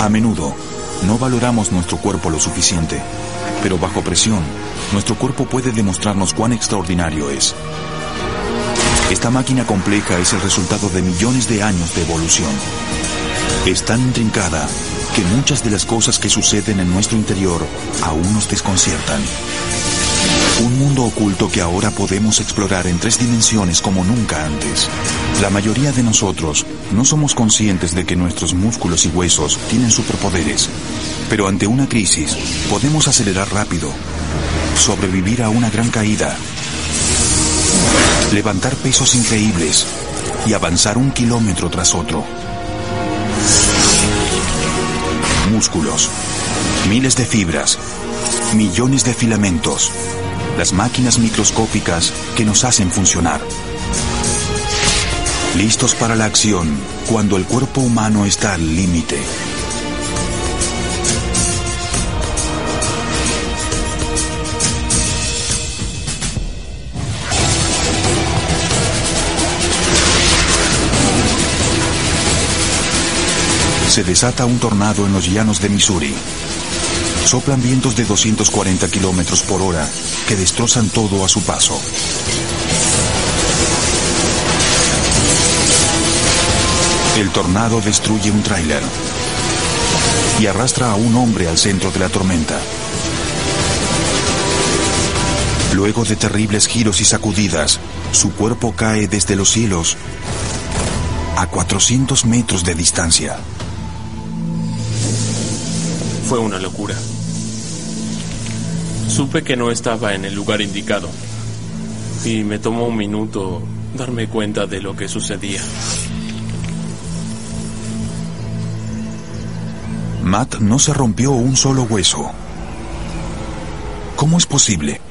A menudo, no valoramos nuestro cuerpo lo suficiente, pero bajo presión, nuestro cuerpo puede demostrarnos cuán extraordinario es. Esta máquina compleja es el resultado de millones de años de evolución. Es tan intrincada que muchas de las cosas que suceden en nuestro interior aún nos desconciertan. Un mundo oculto que ahora podemos explorar en tres dimensiones como nunca antes. La mayoría de nosotros no somos conscientes de que nuestros músculos y huesos tienen superpoderes, pero ante una crisis podemos acelerar rápido, sobrevivir a una gran caída, levantar pesos increíbles y avanzar un kilómetro tras otro. Músculos, miles de fibras, millones de filamentos, las máquinas microscópicas que nos hacen funcionar. Listos para la acción cuando el cuerpo humano está al límite. Se desata un tornado en los llanos de Missouri. Soplan vientos de 240 kilómetros por hora que destrozan todo a su paso. El tornado destruye un tráiler y arrastra a un hombre al centro de la tormenta. Luego de terribles giros y sacudidas, su cuerpo cae desde los cielos a 400 metros de distancia. Fue una locura. Supe que no estaba en el lugar indicado y me tomó un minuto darme cuenta de lo que sucedía. Matt no se rompió un solo hueso. ¿Cómo es posible?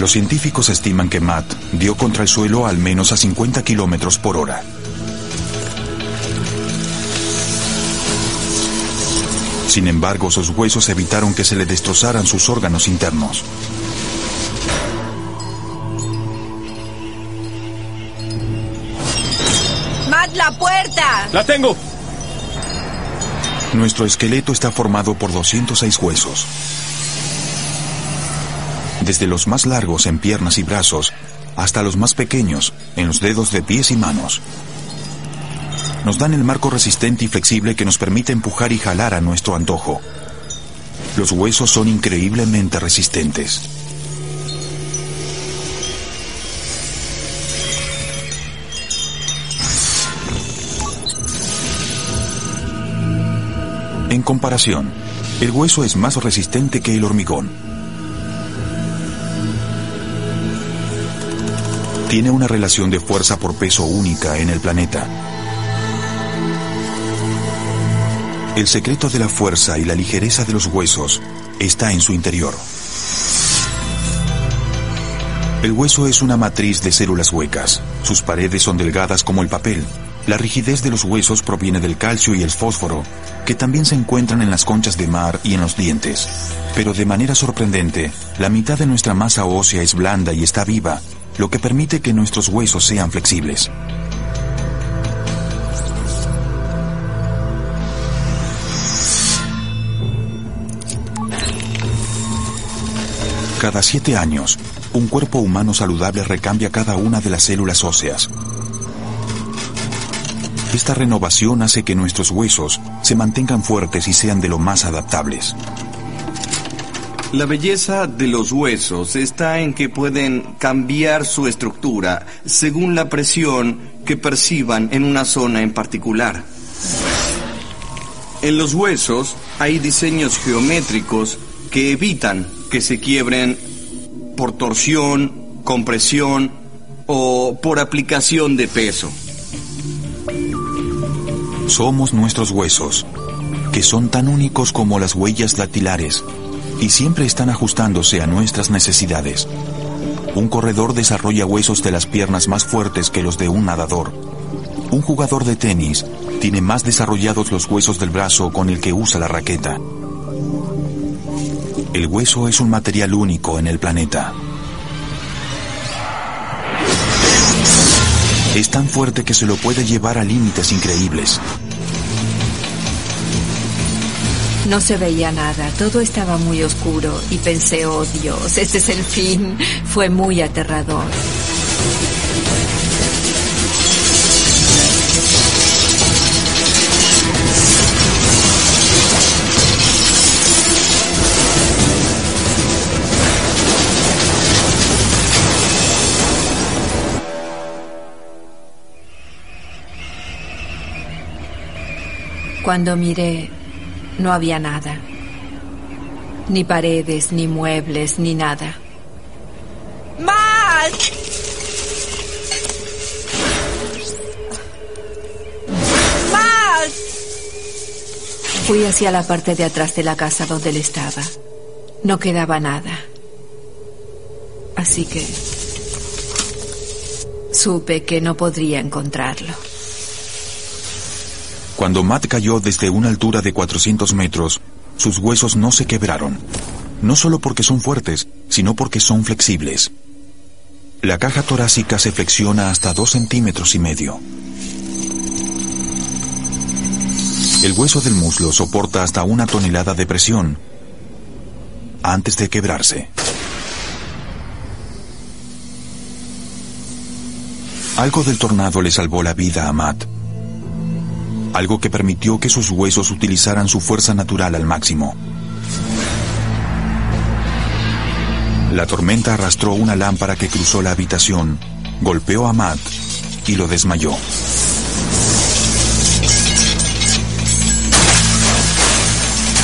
Los científicos estiman que Matt dio contra el suelo al menos a 50 kilómetros por hora. Sin embargo, sus huesos evitaron que se le destrozaran sus órganos internos. ¡Matt, la puerta! ¡La tengo! Nuestro esqueleto está formado por 206 huesos. Desde los más largos en piernas y brazos hasta los más pequeños en los dedos de pies y manos. Nos dan el marco resistente y flexible que nos permite empujar y jalar a nuestro antojo. Los huesos son increíblemente resistentes. En comparación, el hueso es más resistente que el hormigón. Tiene una relación de fuerza por peso única en el planeta. El secreto de la fuerza y la ligereza de los huesos está en su interior. El hueso es una matriz de células huecas. Sus paredes son delgadas como el papel. La rigidez de los huesos proviene del calcio y el fósforo, que también se encuentran en las conchas de mar y en los dientes. Pero de manera sorprendente, la mitad de nuestra masa ósea es blanda y está viva, lo que permite que nuestros huesos sean flexibles. Cada siete años, un cuerpo humano saludable recambia cada una de las células óseas. Esta renovación hace que nuestros huesos se mantengan fuertes y sean de lo más adaptables. La belleza de los huesos está en que pueden cambiar su estructura según la presión que perciban en una zona en particular. En los huesos hay diseños geométricos que evitan que se quiebren por torsión, compresión o por aplicación de peso. Somos nuestros huesos, que son tan únicos como las huellas dactilares y siempre están ajustándose a nuestras necesidades. Un corredor desarrolla huesos de las piernas más fuertes que los de un nadador. Un jugador de tenis tiene más desarrollados los huesos del brazo con el que usa la raqueta. El hueso es un material único en el planeta. Es tan fuerte que se lo puede llevar a límites increíbles. No se veía nada, todo estaba muy oscuro y pensé, oh Dios, este es el fin. Fue muy aterrador. Cuando miré, no había nada. Ni paredes, ni muebles, ni nada. ¡Matt! ¡Matt! Fui hacia la parte de atrás de la casa donde él estaba. No quedaba nada. Así que supe que no podría encontrarlo. Cuando Matt cayó desde una altura de 400 metros, sus huesos no se quebraron. No solo porque son fuertes, sino porque son flexibles. La caja torácica se flexiona hasta 2 centímetros y medio. El hueso del muslo soporta hasta una tonelada de presión antes de quebrarse. Algo del tornado le salvó la vida a Matt algo que permitió que sus huesos utilizaran su fuerza natural al máximo. La tormenta arrastró una lámpara que cruzó la habitación, golpeó a Matt y lo desmayó.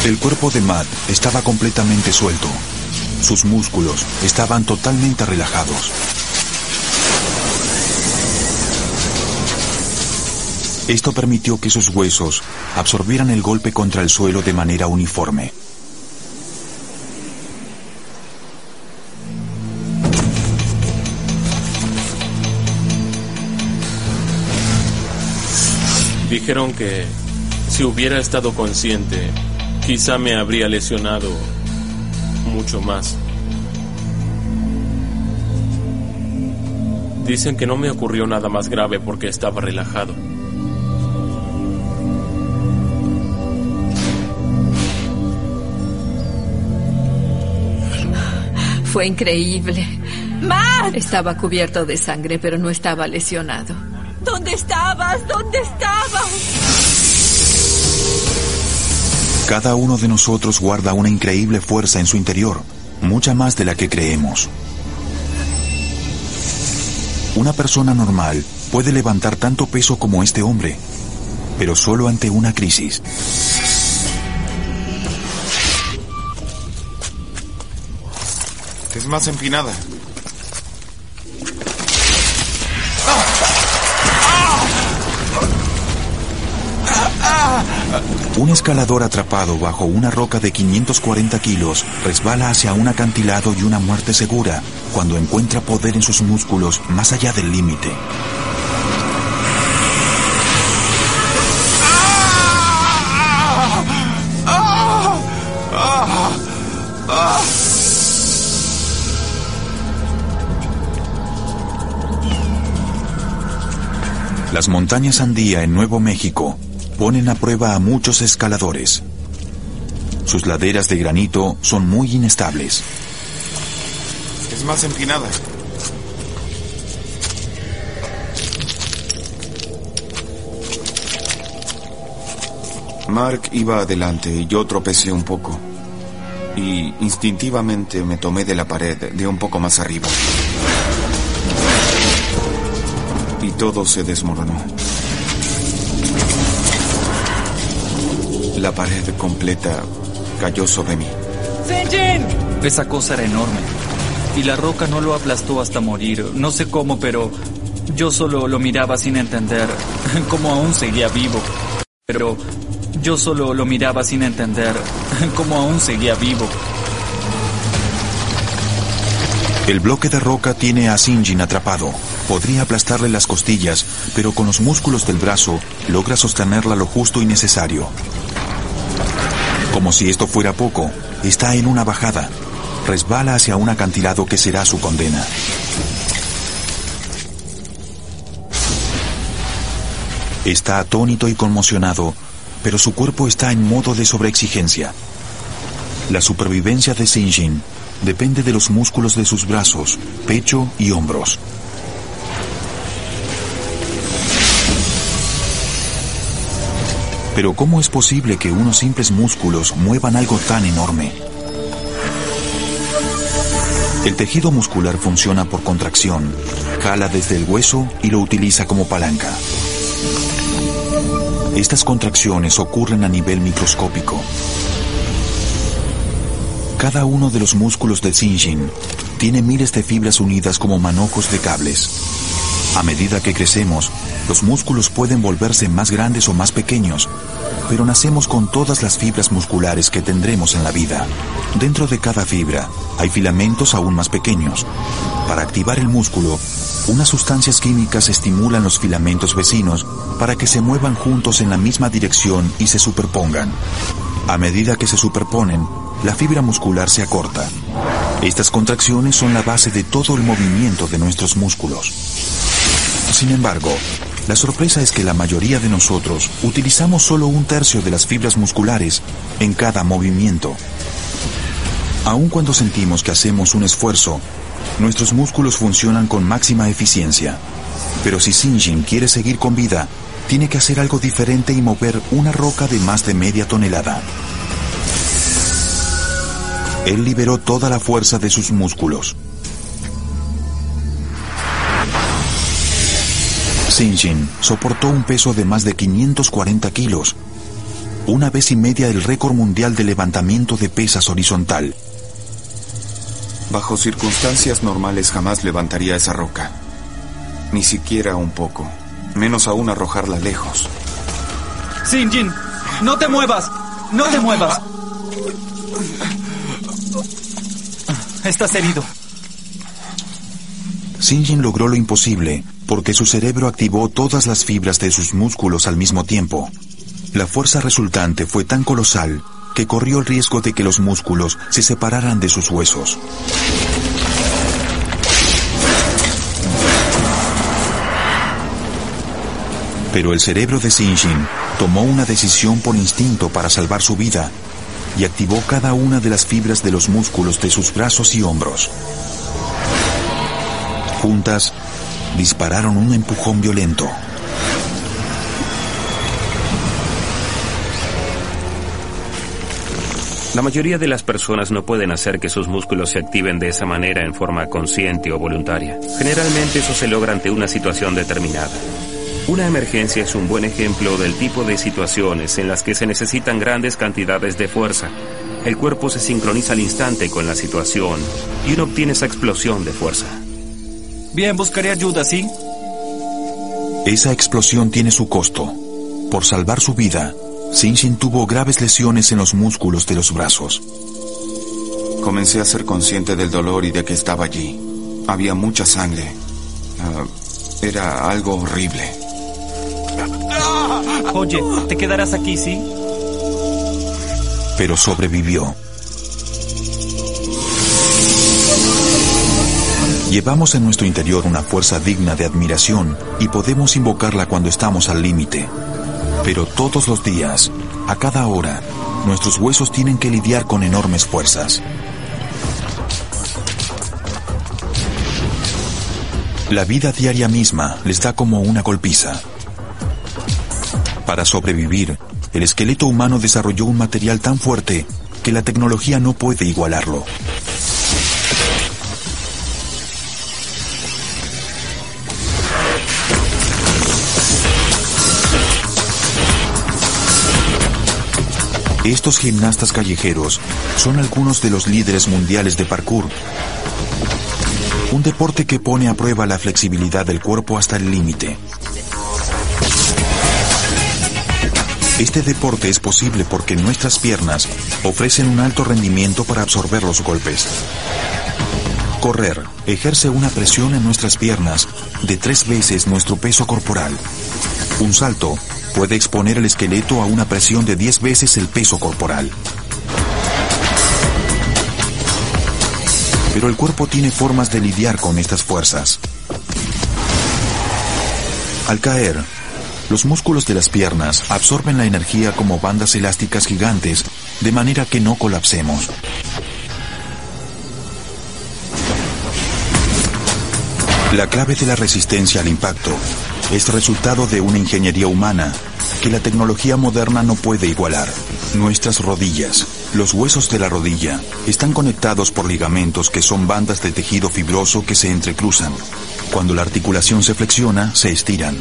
El cuerpo de Matt estaba completamente suelto. Sus músculos estaban totalmente relajados. Esto permitió que sus huesos absorbieran el golpe contra el suelo de manera uniforme. Dijeron que si hubiera estado consciente, quizá me habría lesionado mucho más. Dicen que no me ocurrió nada más grave porque estaba relajado. Fue increíble. ¡Matt! Estaba cubierto de sangre, pero no estaba lesionado. ¿Dónde estabas? ¿Dónde estabas? Cada uno de nosotros guarda una increíble fuerza en su interior, mucha más de la que creemos. Una persona normal puede levantar tanto peso como este hombre, pero solo ante una crisis. Más empinada. Un escalador atrapado bajo una roca de 540 kilos resbala hacia un acantilado y una muerte segura cuando encuentra poder en sus músculos más allá del límite. Las montañas Andía en Nuevo México ponen a prueba a muchos escaladores. Sus laderas de granito son muy inestables. Es más empinada. Mark iba adelante y yo tropecé un poco. Y instintivamente me tomé de la pared de un poco más arriba. Y todo se desmoronó. La pared completa cayó sobre mí. Esa cosa era enorme. Y la roca no lo aplastó hasta morir. No sé cómo, pero yo solo lo miraba sin entender cómo aún seguía vivo. Pero yo solo lo miraba sin entender cómo aún seguía vivo. El bloque de roca tiene a Sinjin atrapado. Podría aplastarle las costillas, pero con los músculos del brazo logra sostenerla lo justo y necesario. Como si esto fuera poco, está en una bajada. Resbala hacia un acantilado que será su condena. Está atónito y conmocionado, pero su cuerpo está en modo de sobreexigencia. La supervivencia de Sinjin depende de los músculos de sus brazos, pecho y hombros. Pero ¿cómo es posible que unos simples músculos muevan algo tan enorme? El tejido muscular funciona por contracción, jala desde el hueso y lo utiliza como palanca. Estas contracciones ocurren a nivel microscópico. Cada uno de los músculos de Sinjin tiene miles de fibras unidas como manojos de cables. A medida que crecemos, los músculos pueden volverse más grandes o más pequeños, pero nacemos con todas las fibras musculares que tendremos en la vida. Dentro de cada fibra hay filamentos aún más pequeños. Para activar el músculo, unas sustancias químicas estimulan los filamentos vecinos para que se muevan juntos en la misma dirección y se superpongan. A medida que se superponen, la fibra muscular se acorta. Estas contracciones son la base de todo el movimiento de nuestros músculos. Sin embargo, la sorpresa es que la mayoría de nosotros utilizamos solo un tercio de las fibras musculares en cada movimiento. Aun cuando sentimos que hacemos un esfuerzo, nuestros músculos funcionan con máxima eficiencia. Pero si Sinjin quiere seguir con vida, tiene que hacer algo diferente y mover una roca de más de media tonelada. Él liberó toda la fuerza de sus músculos. Sinjin soportó un peso de más de 540 kilos, una vez y media el récord mundial de levantamiento de pesas horizontal. Bajo circunstancias normales jamás levantaría esa roca. Ni siquiera un poco. Menos aún arrojarla lejos. Sinjin, no te muevas. No te muevas. Estás herido. Sinjin logró lo imposible porque su cerebro activó todas las fibras de sus músculos al mismo tiempo. La fuerza resultante fue tan colosal que corrió el riesgo de que los músculos se separaran de sus huesos. Pero el cerebro de Sinjin tomó una decisión por instinto para salvar su vida y activó cada una de las fibras de los músculos de sus brazos y hombros. Juntas, dispararon un empujón violento. La mayoría de las personas no pueden hacer que sus músculos se activen de esa manera en forma consciente o voluntaria. Generalmente eso se logra ante una situación determinada. Una emergencia es un buen ejemplo del tipo de situaciones en las que se necesitan grandes cantidades de fuerza. El cuerpo se sincroniza al instante con la situación y uno obtiene esa explosión de fuerza. Bien, buscaré ayuda, ¿sí? Esa explosión tiene su costo. Por salvar su vida, Sinshin tuvo graves lesiones en los músculos de los brazos. Comencé a ser consciente del dolor y de que estaba allí. Había mucha sangre. Ah, era algo horrible. Oye, te quedarás aquí, ¿sí? Pero sobrevivió. Llevamos en nuestro interior una fuerza digna de admiración y podemos invocarla cuando estamos al límite. Pero todos los días, a cada hora, nuestros huesos tienen que lidiar con enormes fuerzas. La vida diaria misma les da como una golpiza. Para sobrevivir, el esqueleto humano desarrolló un material tan fuerte que la tecnología no puede igualarlo. Estos gimnastas callejeros son algunos de los líderes mundiales de parkour. Un deporte que pone a prueba la flexibilidad del cuerpo hasta el límite. Este deporte es posible porque nuestras piernas ofrecen un alto rendimiento para absorber los golpes. Correr ejerce una presión en nuestras piernas de tres veces nuestro peso corporal. Un salto puede exponer el esqueleto a una presión de 10 veces el peso corporal. Pero el cuerpo tiene formas de lidiar con estas fuerzas. Al caer, los músculos de las piernas absorben la energía como bandas elásticas gigantes, de manera que no colapsemos. La clave de la resistencia al impacto es resultado de una ingeniería humana que la tecnología moderna no puede igualar. Nuestras rodillas, los huesos de la rodilla, están conectados por ligamentos que son bandas de tejido fibroso que se entrecruzan. Cuando la articulación se flexiona, se estiran.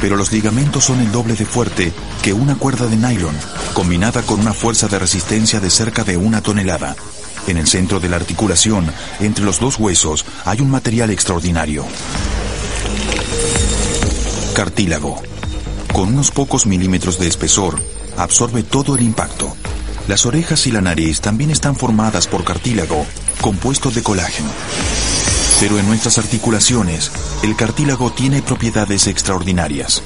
Pero los ligamentos son el doble de fuerte que una cuerda de nylon, combinada con una fuerza de resistencia de cerca de una tonelada. En el centro de la articulación, entre los dos huesos, hay un material extraordinario. Cartílago. Con unos pocos milímetros de espesor, absorbe todo el impacto. Las orejas y la nariz también están formadas por cartílago, compuesto de colágeno. Pero en nuestras articulaciones, el cartílago tiene propiedades extraordinarias.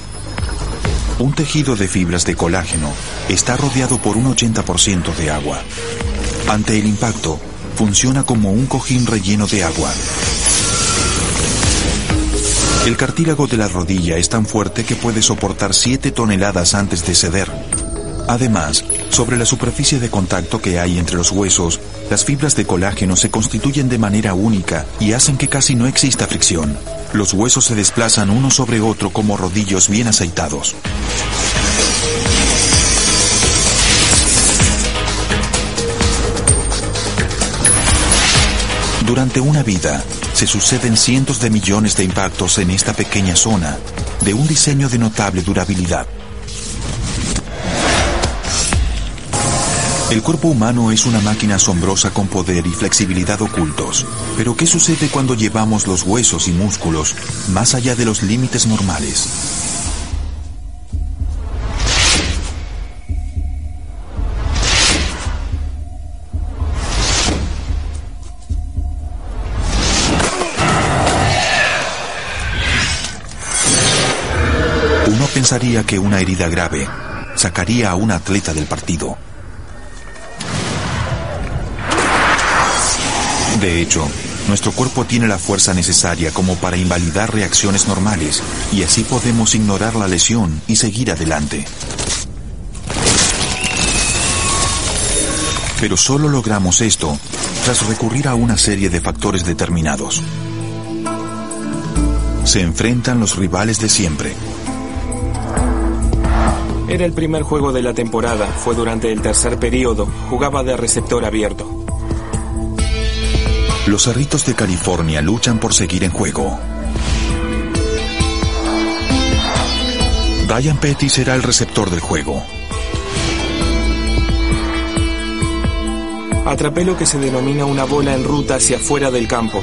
Un tejido de fibras de colágeno está rodeado por un 80% de agua. Ante el impacto, funciona como un cojín relleno de agua. El cartílago de la rodilla es tan fuerte que puede soportar 7 toneladas antes de ceder. Además, sobre la superficie de contacto que hay entre los huesos, las fibras de colágeno se constituyen de manera única y hacen que casi no exista fricción. Los huesos se desplazan uno sobre otro como rodillos bien aceitados. Durante una vida, se suceden cientos de millones de impactos en esta pequeña zona, de un diseño de notable durabilidad. El cuerpo humano es una máquina asombrosa con poder y flexibilidad ocultos. Pero ¿qué sucede cuando llevamos los huesos y músculos más allá de los límites normales? Uno pensaría que una herida grave sacaría a un atleta del partido. De hecho, nuestro cuerpo tiene la fuerza necesaria como para invalidar reacciones normales y así podemos ignorar la lesión y seguir adelante. Pero solo logramos esto tras recurrir a una serie de factores determinados. Se enfrentan los rivales de siempre. Era el primer juego de la temporada, fue durante el tercer periodo, jugaba de receptor abierto. Los cerritos de California luchan por seguir en juego. Ryan Petty será el receptor del juego. Atrapé lo que se denomina una bola en ruta hacia afuera del campo.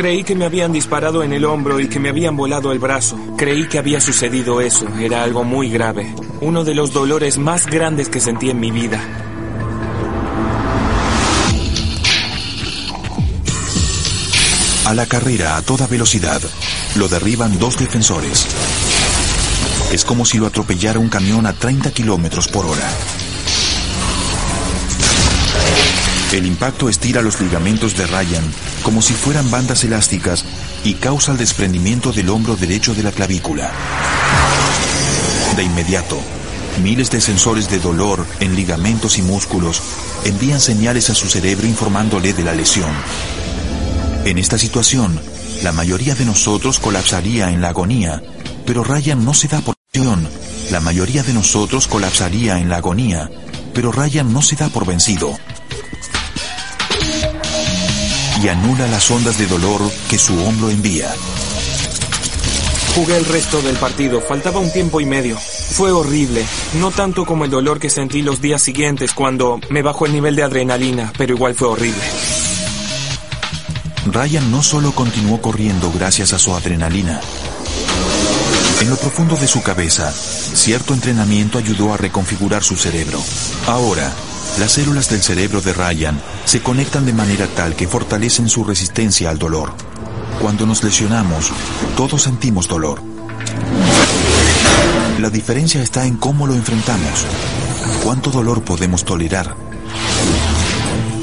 Creí que me habían disparado en el hombro y que me habían volado el brazo. Creí que había sucedido eso. Era algo muy grave. Uno de los dolores más grandes que sentí en mi vida. A la carrera a toda velocidad, lo derriban dos defensores. Es como si lo atropellara un camión a 30 kilómetros por hora. El impacto estira los ligamentos de Ryan como si fueran bandas elásticas y causa el desprendimiento del hombro derecho de la clavícula. De inmediato, miles de sensores de dolor en ligamentos y músculos envían señales a su cerebro informándole de la lesión. En esta situación, la mayoría de nosotros colapsaría en la agonía, pero Ryan no se da por lesión. La mayoría de nosotros colapsaría en la agonía, pero Ryan no se da por vencido y anula las ondas de dolor que su hombro envía. Jugué el resto del partido, faltaba un tiempo y medio. Fue horrible, no tanto como el dolor que sentí los días siguientes cuando me bajó el nivel de adrenalina, pero igual fue horrible. Ryan no solo continuó corriendo gracias a su adrenalina. En lo profundo de su cabeza, cierto entrenamiento ayudó a reconfigurar su cerebro. Ahora, las células del cerebro de Ryan se conectan de manera tal que fortalecen su resistencia al dolor. Cuando nos lesionamos, todos sentimos dolor. La diferencia está en cómo lo enfrentamos. ¿Cuánto dolor podemos tolerar?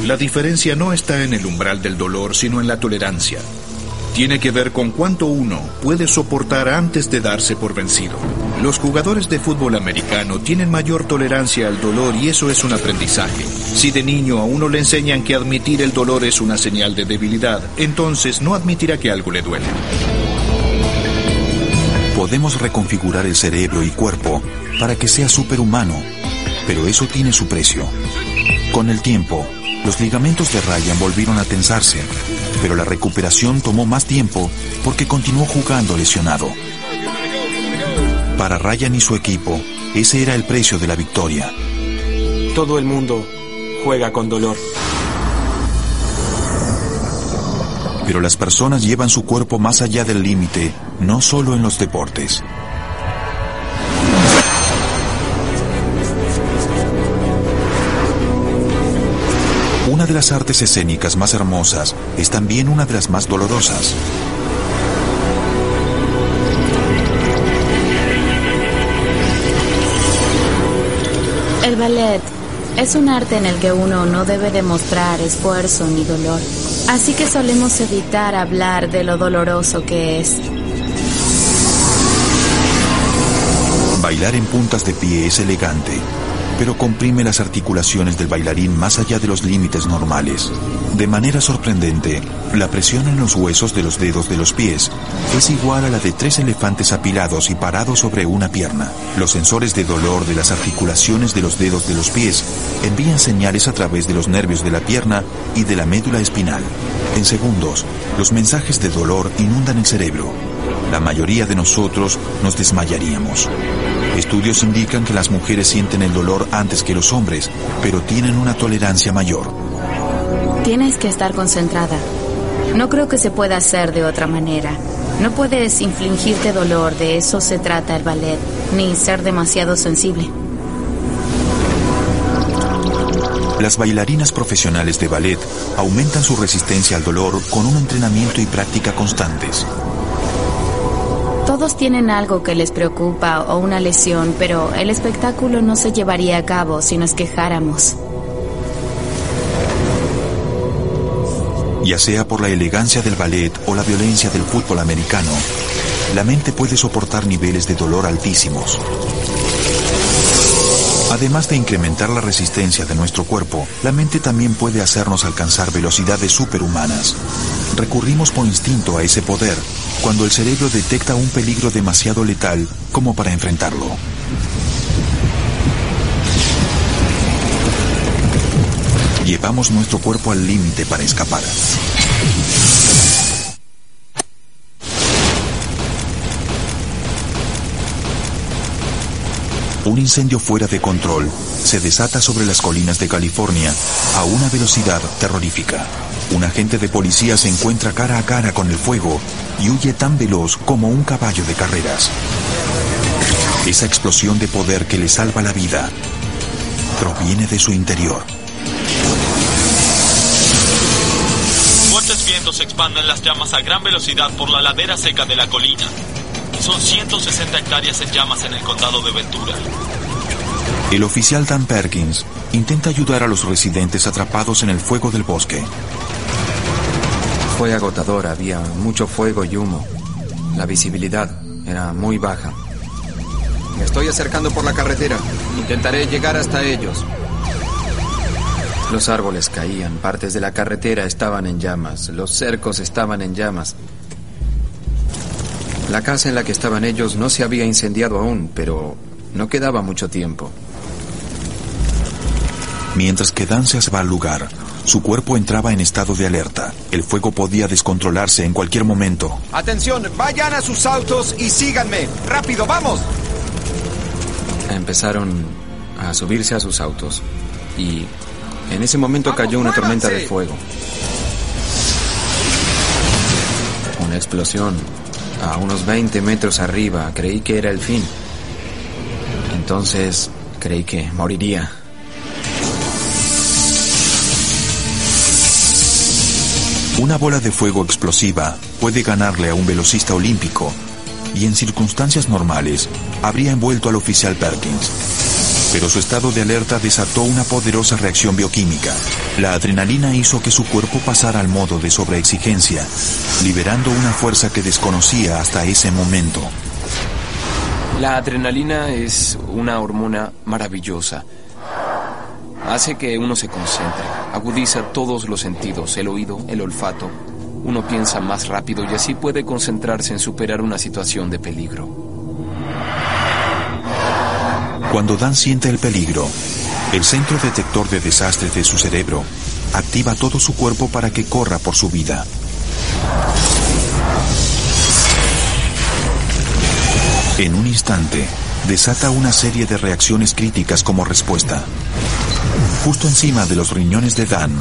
La diferencia no está en el umbral del dolor, sino en la tolerancia. Tiene que ver con cuánto uno puede soportar antes de darse por vencido. Los jugadores de fútbol americano tienen mayor tolerancia al dolor y eso es un aprendizaje. Si de niño a uno le enseñan que admitir el dolor es una señal de debilidad, entonces no admitirá que algo le duele. Podemos reconfigurar el cerebro y cuerpo para que sea superhumano, pero eso tiene su precio. Con el tiempo, los ligamentos de Ryan volvieron a tensarse, pero la recuperación tomó más tiempo porque continuó jugando lesionado. Para Ryan y su equipo, ese era el precio de la victoria. Todo el mundo juega con dolor. Pero las personas llevan su cuerpo más allá del límite, no solo en los deportes. Una de las artes escénicas más hermosas es también una de las más dolorosas. Ballet es un arte en el que uno no debe demostrar esfuerzo ni dolor. Así que solemos evitar hablar de lo doloroso que es. Bailar en puntas de pie es elegante, pero comprime las articulaciones del bailarín más allá de los límites normales. De manera sorprendente, la presión en los huesos de los dedos de los pies es igual a la de tres elefantes apilados y parados sobre una pierna. Los sensores de dolor de las articulaciones de los dedos de los pies envían señales a través de los nervios de la pierna y de la médula espinal. En segundos, los mensajes de dolor inundan el cerebro. La mayoría de nosotros nos desmayaríamos. Estudios indican que las mujeres sienten el dolor antes que los hombres, pero tienen una tolerancia mayor. Tienes que estar concentrada. No creo que se pueda hacer de otra manera. No puedes infligirte dolor, de eso se trata el ballet, ni ser demasiado sensible. Las bailarinas profesionales de ballet aumentan su resistencia al dolor con un entrenamiento y práctica constantes. Todos tienen algo que les preocupa o una lesión, pero el espectáculo no se llevaría a cabo si nos quejáramos. Ya sea por la elegancia del ballet o la violencia del fútbol americano, la mente puede soportar niveles de dolor altísimos. Además de incrementar la resistencia de nuestro cuerpo, la mente también puede hacernos alcanzar velocidades superhumanas. Recurrimos por instinto a ese poder cuando el cerebro detecta un peligro demasiado letal como para enfrentarlo. Llevamos nuestro cuerpo al límite para escapar. Un incendio fuera de control se desata sobre las colinas de California a una velocidad terrorífica. Un agente de policía se encuentra cara a cara con el fuego y huye tan veloz como un caballo de carreras. Esa explosión de poder que le salva la vida proviene de su interior. Vientos expanden las llamas a gran velocidad por la ladera seca de la colina. Son 160 hectáreas en llamas en el condado de Ventura. El oficial Dan Perkins intenta ayudar a los residentes atrapados en el fuego del bosque. Fue agotador, había mucho fuego y humo. La visibilidad era muy baja. Me estoy acercando por la carretera. Intentaré llegar hasta ellos. Los árboles caían, partes de la carretera estaban en llamas, los cercos estaban en llamas. La casa en la que estaban ellos no se había incendiado aún, pero no quedaba mucho tiempo. Mientras que Dan se va al lugar, su cuerpo entraba en estado de alerta. El fuego podía descontrolarse en cualquier momento. Atención, vayan a sus autos y síganme. Rápido, vamos. Empezaron a subirse a sus autos y en ese momento cayó una tormenta de fuego. una explosión a unos 20 metros arriba. Creí que era el fin. Entonces creí que moriría. Una bola de fuego explosiva puede ganarle a un velocista olímpico y en circunstancias normales habría envuelto al oficial Perkins. Pero su estado de alerta desató una poderosa reacción bioquímica. La adrenalina hizo que su cuerpo pasara al modo de sobreexigencia, liberando una fuerza que desconocía hasta ese momento. La adrenalina es una hormona maravillosa. Hace que uno se concentre, agudiza todos los sentidos, el oído, el olfato. Uno piensa más rápido y así puede concentrarse en superar una situación de peligro. Cuando Dan siente el peligro, el centro detector de desastres de su cerebro activa todo su cuerpo para que corra por su vida. En un instante, desata una serie de reacciones críticas como respuesta. Justo encima de los riñones de Dan,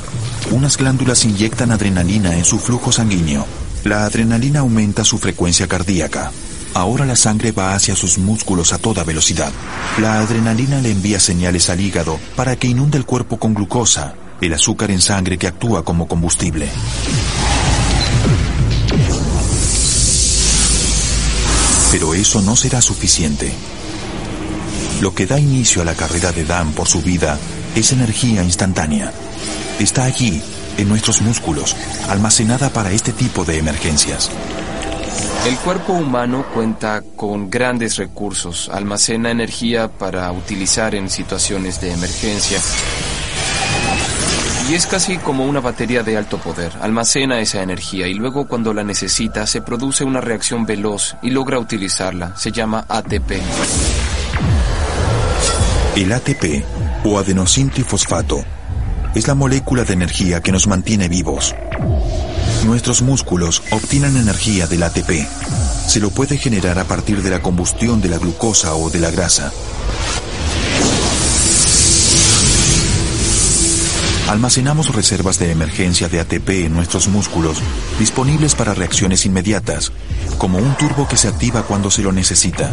unas glándulas inyectan adrenalina en su flujo sanguíneo. La adrenalina aumenta su frecuencia cardíaca. Ahora la sangre va hacia sus músculos a toda velocidad. La adrenalina le envía señales al hígado para que inunde el cuerpo con glucosa, el azúcar en sangre que actúa como combustible. Pero eso no será suficiente. Lo que da inicio a la carrera de Dan por su vida es energía instantánea. Está allí, en nuestros músculos, almacenada para este tipo de emergencias. El cuerpo humano cuenta con grandes recursos, almacena energía para utilizar en situaciones de emergencia. Y es casi como una batería de alto poder. Almacena esa energía y luego cuando la necesita se produce una reacción veloz y logra utilizarla. Se llama ATP. El ATP, o adenosintrifosfato, es la molécula de energía que nos mantiene vivos. Nuestros músculos obtienen energía del ATP. Se lo puede generar a partir de la combustión de la glucosa o de la grasa. Almacenamos reservas de emergencia de ATP en nuestros músculos, disponibles para reacciones inmediatas, como un turbo que se activa cuando se lo necesita.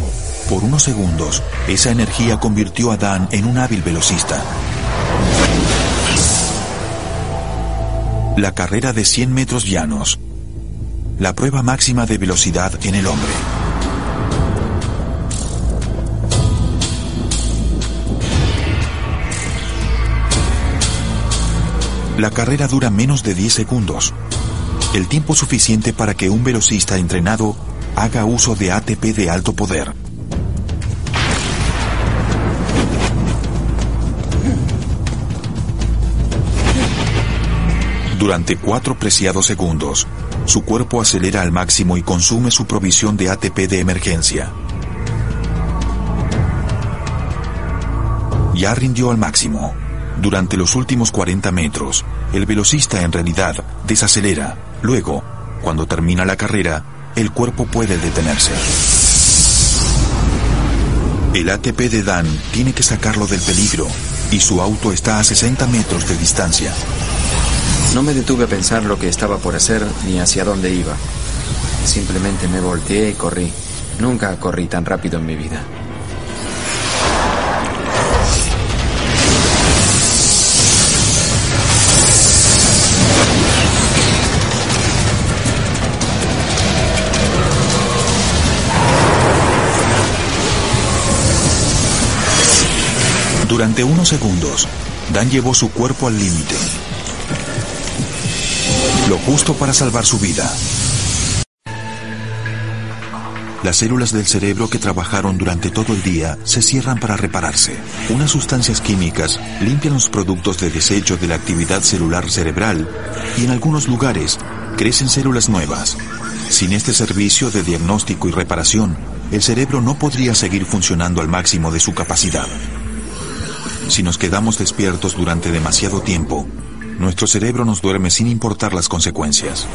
Por unos segundos, esa energía convirtió a Dan en un hábil velocista. La carrera de 100 metros llanos. La prueba máxima de velocidad en el hombre. La carrera dura menos de 10 segundos, el tiempo suficiente para que un velocista entrenado haga uso de ATP de alto poder. Durante cuatro preciados segundos, su cuerpo acelera al máximo y consume su provisión de ATP de emergencia. Ya rindió al máximo. Durante los últimos 40 metros, el velocista en realidad desacelera. Luego, cuando termina la carrera, el cuerpo puede detenerse. El ATP de Dan tiene que sacarlo del peligro y su auto está a 60 metros de distancia. No me detuve a pensar lo que estaba por hacer ni hacia dónde iba. Simplemente me volteé y corrí. Nunca corrí tan rápido en mi vida. Durante unos segundos, Dan llevó su cuerpo al límite. Lo justo para salvar su vida. Las células del cerebro que trabajaron durante todo el día se cierran para repararse. Unas sustancias químicas limpian los productos de desecho de la actividad celular cerebral y en algunos lugares crecen células nuevas. Sin este servicio de diagnóstico y reparación, el cerebro no podría seguir funcionando al máximo de su capacidad. Si nos quedamos despiertos durante demasiado tiempo, nuestro cerebro nos duerme sin importar las consecuencias.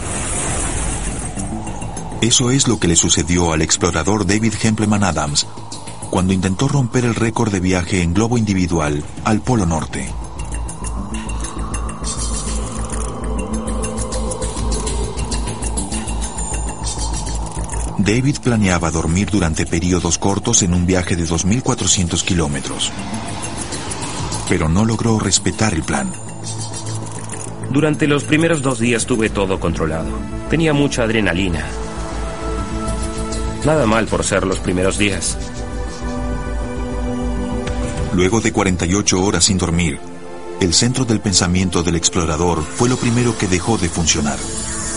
Eso es lo que le sucedió al explorador David Hempleman Adams cuando intentó romper el récord de viaje en globo individual al Polo Norte. David planeaba dormir durante periodos cortos en un viaje de 2.400 kilómetros. Pero no logró respetar el plan. Durante los primeros dos días tuve todo controlado. Tenía mucha adrenalina. Nada mal por ser los primeros días. Luego de 48 horas sin dormir, el centro del pensamiento del explorador fue lo primero que dejó de funcionar.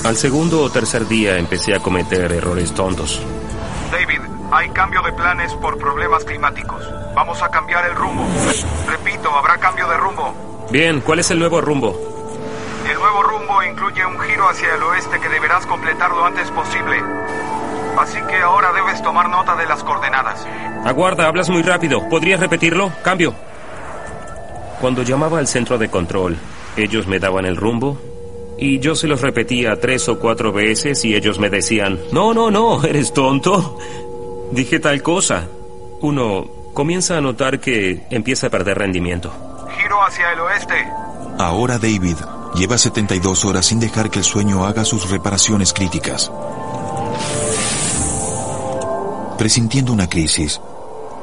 Al segundo o tercer día empecé a cometer errores tontos. David, hay cambio de planes por problemas climáticos. Vamos a cambiar el rumbo. Repito, habrá cambio de rumbo. Bien, ¿cuál es el nuevo rumbo? El nuevo rumbo incluye un giro hacia el oeste que deberás completar lo antes posible. Así que ahora debes tomar nota de las coordenadas. Aguarda, hablas muy rápido. ¿Podrías repetirlo? Cambio. Cuando llamaba al centro de control, ellos me daban el rumbo y yo se los repetía tres o cuatro veces y ellos me decían, no, no, no, eres tonto. Dije tal cosa. Uno comienza a notar que empieza a perder rendimiento. Giro hacia el oeste. Ahora David lleva 72 horas sin dejar que el sueño haga sus reparaciones críticas. Presintiendo una crisis,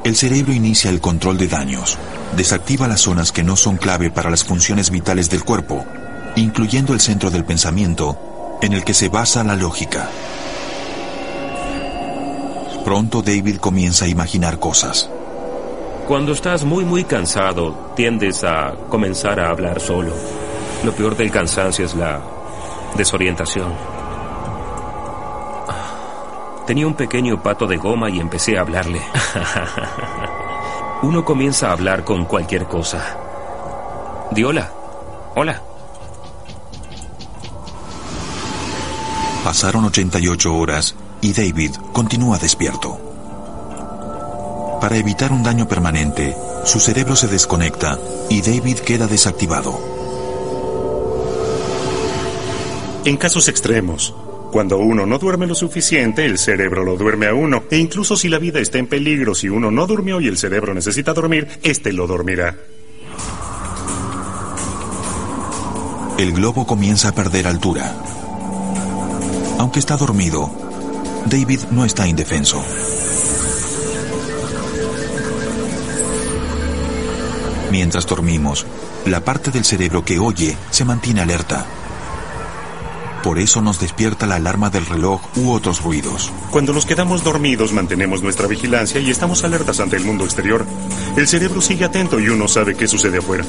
el cerebro inicia el control de daños, desactiva las zonas que no son clave para las funciones vitales del cuerpo, incluyendo el centro del pensamiento en el que se basa la lógica. Pronto David comienza a imaginar cosas. Cuando estás muy muy cansado, tiendes a comenzar a hablar solo. Lo peor del cansancio es la desorientación. Tenía un pequeño pato de goma y empecé a hablarle. Uno comienza a hablar con cualquier cosa. Di hola. Hola. Pasaron 88 horas y David continúa despierto. Para evitar un daño permanente, su cerebro se desconecta y David queda desactivado. En casos extremos, cuando uno no duerme lo suficiente, el cerebro lo duerme a uno. E incluso si la vida está en peligro, si uno no durmió y el cerebro necesita dormir, éste lo dormirá. El globo comienza a perder altura. Aunque está dormido, David no está indefenso. Mientras dormimos, la parte del cerebro que oye se mantiene alerta. Por eso nos despierta la alarma del reloj u otros ruidos. Cuando nos quedamos dormidos mantenemos nuestra vigilancia y estamos alertas ante el mundo exterior. El cerebro sigue atento y uno sabe qué sucede afuera.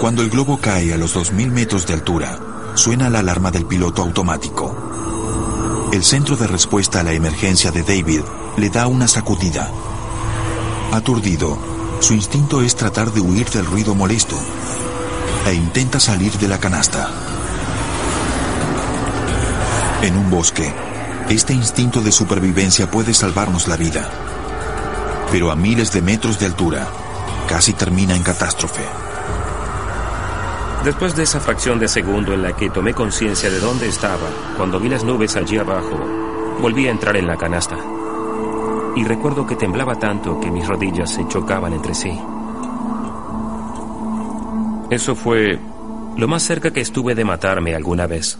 Cuando el globo cae a los 2.000 metros de altura, suena la alarma del piloto automático. El centro de respuesta a la emergencia de David le da una sacudida. Aturdido, su instinto es tratar de huir del ruido molesto e intenta salir de la canasta. En un bosque, este instinto de supervivencia puede salvarnos la vida. Pero a miles de metros de altura, casi termina en catástrofe. Después de esa fracción de segundo en la que tomé conciencia de dónde estaba, cuando vi las nubes allí abajo, volví a entrar en la canasta. Y recuerdo que temblaba tanto que mis rodillas se chocaban entre sí. Eso fue lo más cerca que estuve de matarme alguna vez.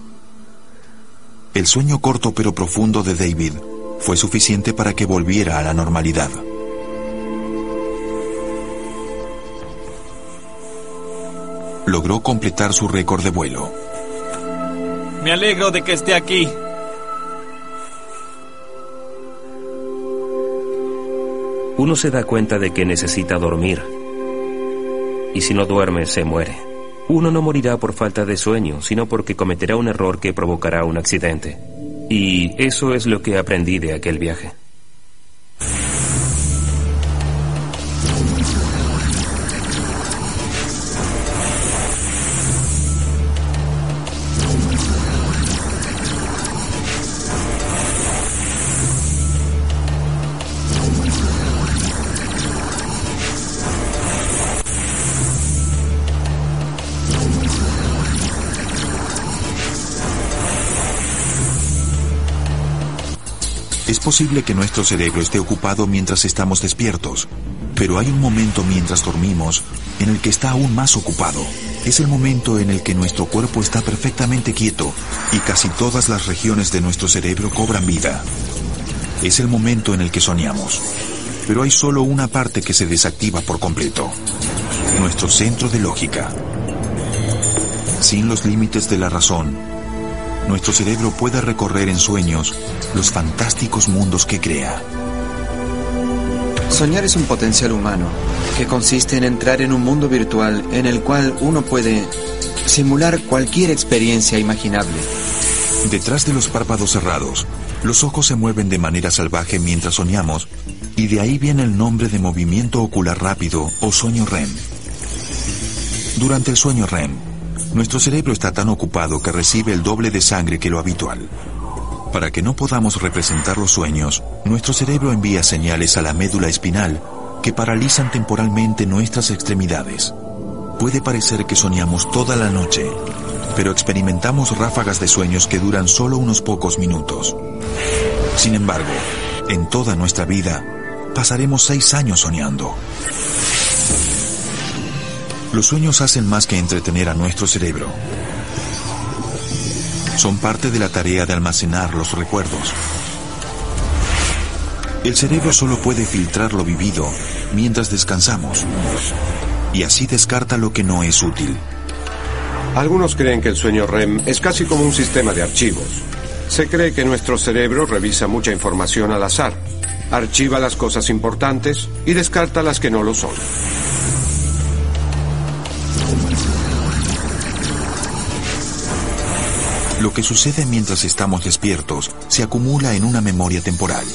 El sueño corto pero profundo de David fue suficiente para que volviera a la normalidad. Logró completar su récord de vuelo. Me alegro de que esté aquí. Uno se da cuenta de que necesita dormir. Y si no duerme, se muere. Uno no morirá por falta de sueño, sino porque cometerá un error que provocará un accidente. Y eso es lo que aprendí de aquel viaje. Posible que nuestro cerebro esté ocupado mientras estamos despiertos, pero hay un momento mientras dormimos en el que está aún más ocupado. es el momento en el que nuestro cuerpo está perfectamente quieto y casi todas las regiones de nuestro cerebro cobran vida. Es el momento en el que soñamos. Pero hay solo una parte que se desactiva por completo. Nuestro centro de lógica. Sin los límites de la razón, nuestro cerebro puede recorrer en sueños los fantásticos mundos que crea. Soñar es un potencial humano que consiste en entrar en un mundo virtual en el cual uno puede simular cualquier experiencia imaginable. Detrás de los párpados cerrados, los ojos se mueven de manera salvaje mientras soñamos y de ahí viene el nombre de movimiento ocular rápido o sueño REM. Durante el sueño REM, nuestro cerebro está tan ocupado que recibe el doble de sangre que lo habitual. Para que no podamos representar los sueños, nuestro cerebro envía señales a la médula espinal que paralizan temporalmente nuestras extremidades. Puede parecer que soñamos toda la noche, pero experimentamos ráfagas de sueños que duran solo unos pocos minutos. Sin embargo, en toda nuestra vida, pasaremos seis años soñando. Los sueños hacen más que entretener a nuestro cerebro son parte de la tarea de almacenar los recuerdos. El cerebro solo puede filtrar lo vivido mientras descansamos y así descarta lo que no es útil. Algunos creen que el sueño REM es casi como un sistema de archivos. Se cree que nuestro cerebro revisa mucha información al azar, archiva las cosas importantes y descarta las que no lo son. Lo que sucede mientras estamos despiertos se acumula en una memoria temporal.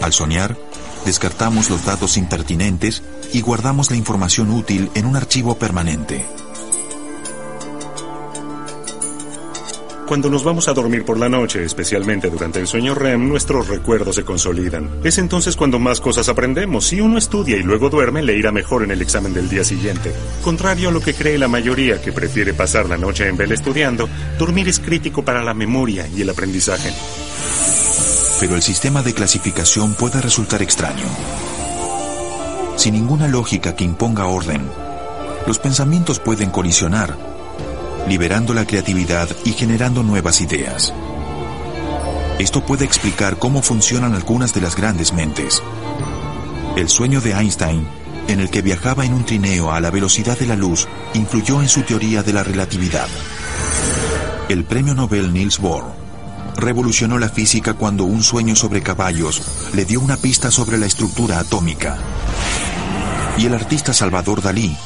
Al soñar, descartamos los datos impertinentes y guardamos la información útil en un archivo permanente. Cuando nos vamos a dormir por la noche, especialmente durante el sueño REM, nuestros recuerdos se consolidan. Es entonces cuando más cosas aprendemos. Si uno estudia y luego duerme, le irá mejor en el examen del día siguiente. Contrario a lo que cree la mayoría que prefiere pasar la noche en vela estudiando, dormir es crítico para la memoria y el aprendizaje. Pero el sistema de clasificación puede resultar extraño. Sin ninguna lógica que imponga orden, los pensamientos pueden colisionar liberando la creatividad y generando nuevas ideas. Esto puede explicar cómo funcionan algunas de las grandes mentes. El sueño de Einstein, en el que viajaba en un trineo a la velocidad de la luz, influyó en su teoría de la relatividad. El premio Nobel Niels Bohr revolucionó la física cuando un sueño sobre caballos le dio una pista sobre la estructura atómica. Y el artista Salvador Dalí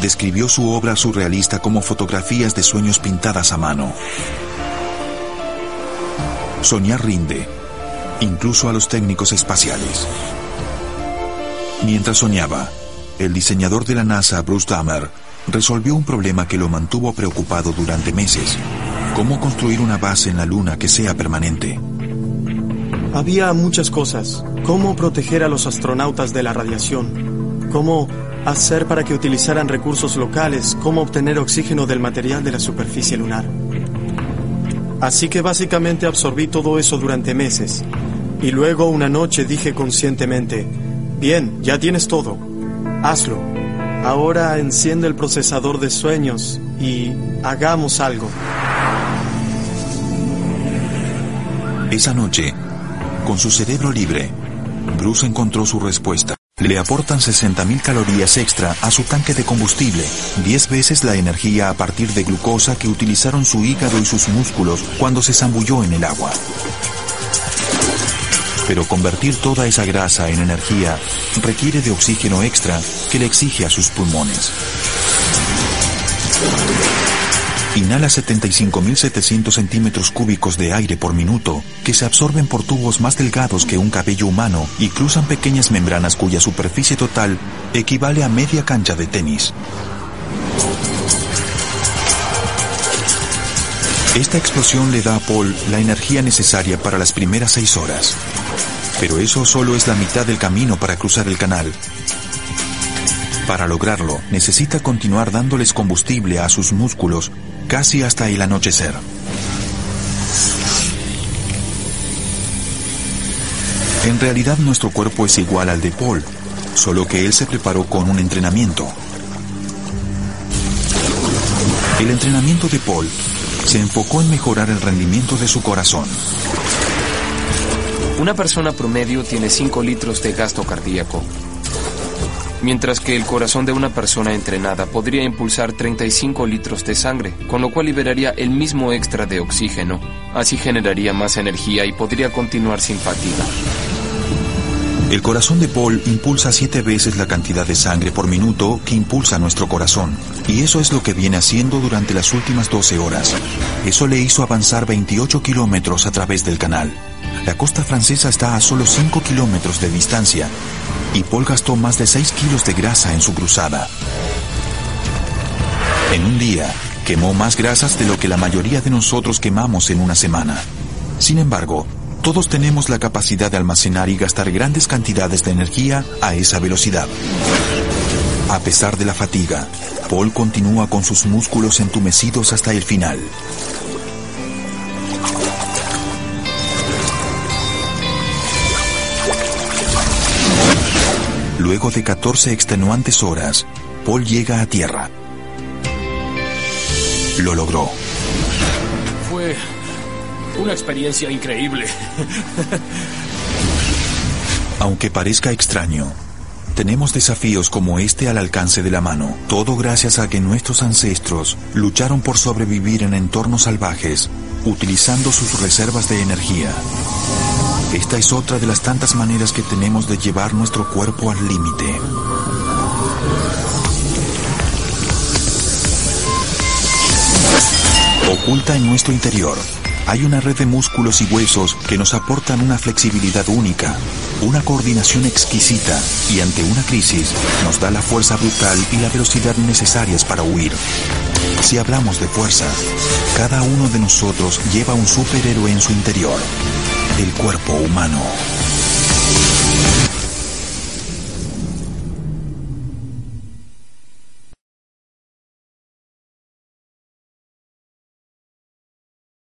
describió su obra surrealista como fotografías de sueños pintadas a mano. Soñar rinde, incluso a los técnicos espaciales. Mientras soñaba, el diseñador de la NASA, Bruce Dahmer, resolvió un problema que lo mantuvo preocupado durante meses. ¿Cómo construir una base en la Luna que sea permanente? Había muchas cosas. ¿Cómo proteger a los astronautas de la radiación? ¿Cómo hacer para que utilizaran recursos locales, cómo obtener oxígeno del material de la superficie lunar. Así que básicamente absorbí todo eso durante meses. Y luego una noche dije conscientemente, bien, ya tienes todo, hazlo. Ahora enciende el procesador de sueños y hagamos algo. Esa noche, con su cerebro libre, Bruce encontró su respuesta le aportan 60.000 calorías extra a su tanque de combustible, 10 veces la energía a partir de glucosa que utilizaron su hígado y sus músculos cuando se zambulló en el agua. Pero convertir toda esa grasa en energía requiere de oxígeno extra que le exige a sus pulmones. Inhala 75.700 centímetros cúbicos de aire por minuto que se absorben por tubos más delgados que un cabello humano y cruzan pequeñas membranas cuya superficie total equivale a media cancha de tenis. Esta explosión le da a Paul la energía necesaria para las primeras seis horas. Pero eso solo es la mitad del camino para cruzar el canal. Para lograrlo, necesita continuar dándoles combustible a sus músculos casi hasta el anochecer. En realidad nuestro cuerpo es igual al de Paul, solo que él se preparó con un entrenamiento. El entrenamiento de Paul se enfocó en mejorar el rendimiento de su corazón. Una persona promedio tiene 5 litros de gasto cardíaco, mientras que el corazón de una persona entrenada podría impulsar 35 litros de sangre, con lo cual liberaría el mismo extra de oxígeno. Así generaría más energía y podría continuar sin fatiga. El corazón de Paul impulsa siete veces la cantidad de sangre por minuto que impulsa nuestro corazón. Y eso es lo que viene haciendo durante las últimas 12 horas. Eso le hizo avanzar 28 kilómetros a través del canal. La costa francesa está a solo 5 kilómetros de distancia. Y Paul gastó más de 6 kilos de grasa en su cruzada. En un día, quemó más grasas de lo que la mayoría de nosotros quemamos en una semana. Sin embargo, todos tenemos la capacidad de almacenar y gastar grandes cantidades de energía a esa velocidad. A pesar de la fatiga, Paul continúa con sus músculos entumecidos hasta el final. Luego de 14 extenuantes horas, Paul llega a tierra. Lo logró. Fue una experiencia increíble. Aunque parezca extraño, tenemos desafíos como este al alcance de la mano, todo gracias a que nuestros ancestros lucharon por sobrevivir en entornos salvajes, utilizando sus reservas de energía. Esta es otra de las tantas maneras que tenemos de llevar nuestro cuerpo al límite. Oculta en nuestro interior hay una red de músculos y huesos que nos aportan una flexibilidad única, una coordinación exquisita y ante una crisis nos da la fuerza brutal y la velocidad necesarias para huir. Si hablamos de fuerza, cada uno de nosotros lleva un superhéroe en su interior, el cuerpo humano.